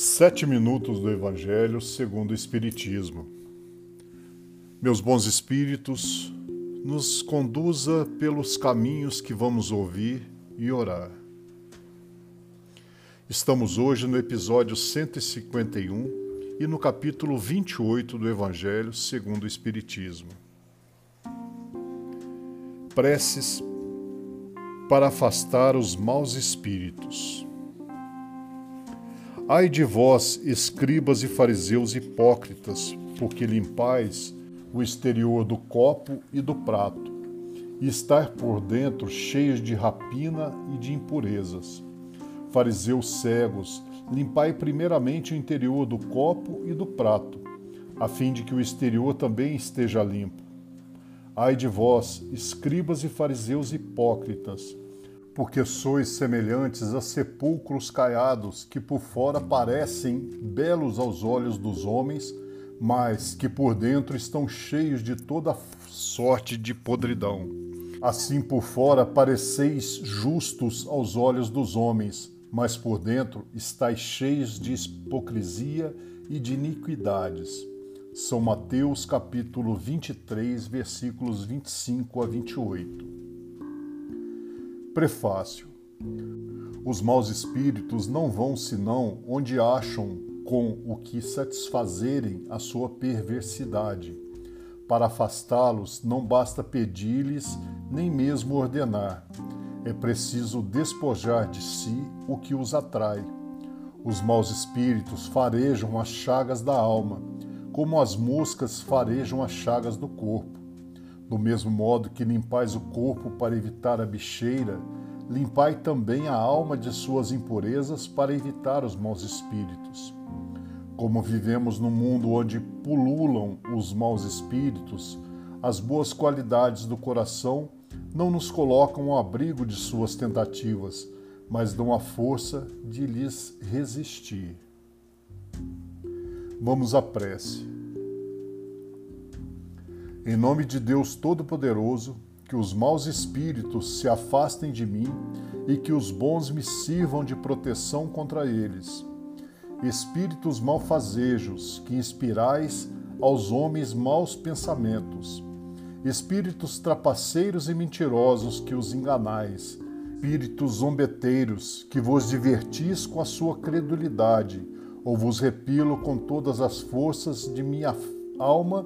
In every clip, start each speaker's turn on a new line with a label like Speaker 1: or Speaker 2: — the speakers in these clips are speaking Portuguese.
Speaker 1: Sete minutos do Evangelho segundo o Espiritismo. Meus bons espíritos, nos conduza pelos caminhos que vamos ouvir e orar. Estamos hoje no episódio 151 e no capítulo 28 do Evangelho segundo o Espiritismo. Preces para afastar os maus espíritos. Ai de vós, escribas e fariseus hipócritas, porque limpais o exterior do copo e do prato, e estar por dentro cheios de rapina e de impurezas. Fariseus cegos, limpai primeiramente o interior do copo e do prato, a fim de que o exterior também esteja limpo. Ai de vós, escribas e fariseus hipócritas, porque sois semelhantes a sepulcros caiados, que por fora parecem belos aos olhos dos homens, mas que por dentro estão cheios de toda sorte de podridão. Assim por fora pareceis justos aos olhos dos homens, mas por dentro estáis cheios de hipocrisia e de iniquidades. São Mateus capítulo 23, versículos 25 a 28. Prefácio. Os maus espíritos não vão senão onde acham com o que satisfazerem a sua perversidade. Para afastá-los, não basta pedir-lhes, nem mesmo ordenar. É preciso despojar de si o que os atrai. Os maus espíritos farejam as chagas da alma, como as moscas farejam as chagas do corpo. Do mesmo modo que limpais o corpo para evitar a bicheira, limpai também a alma de suas impurezas para evitar os maus espíritos. Como vivemos num mundo onde pululam os maus espíritos, as boas qualidades do coração não nos colocam ao abrigo de suas tentativas, mas dão a força de lhes resistir. Vamos à prece. Em nome de Deus Todo-Poderoso, que os maus espíritos se afastem de mim e que os bons me sirvam de proteção contra eles. Espíritos malfazejos, que inspirais aos homens maus pensamentos. Espíritos trapaceiros e mentirosos, que os enganais. Espíritos zombeteiros, que vos divertis com a sua credulidade, ou vos repilo com todas as forças de minha alma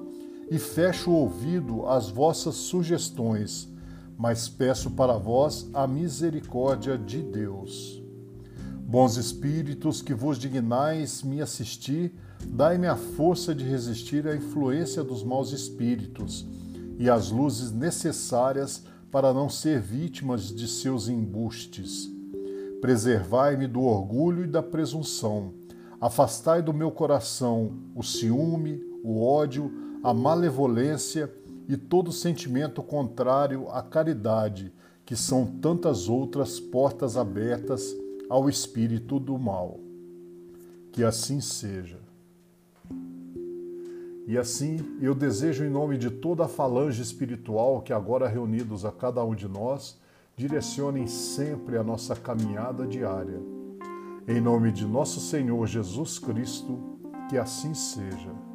Speaker 1: e fecho o ouvido às vossas sugestões, mas peço para vós a misericórdia de Deus. Bons espíritos que vos dignais me assistir, dai-me a força de resistir à influência dos maus espíritos e as luzes necessárias para não ser vítimas de seus embustes. Preservai-me do orgulho e da presunção. Afastai do meu coração o ciúme, o ódio, a malevolência e todo sentimento contrário à caridade, que são tantas outras portas abertas ao espírito do mal. Que assim seja. E assim eu desejo, em nome de toda a falange espiritual que agora reunidos a cada um de nós, direcionem sempre a nossa caminhada diária. Em nome de nosso Senhor Jesus Cristo, que assim seja.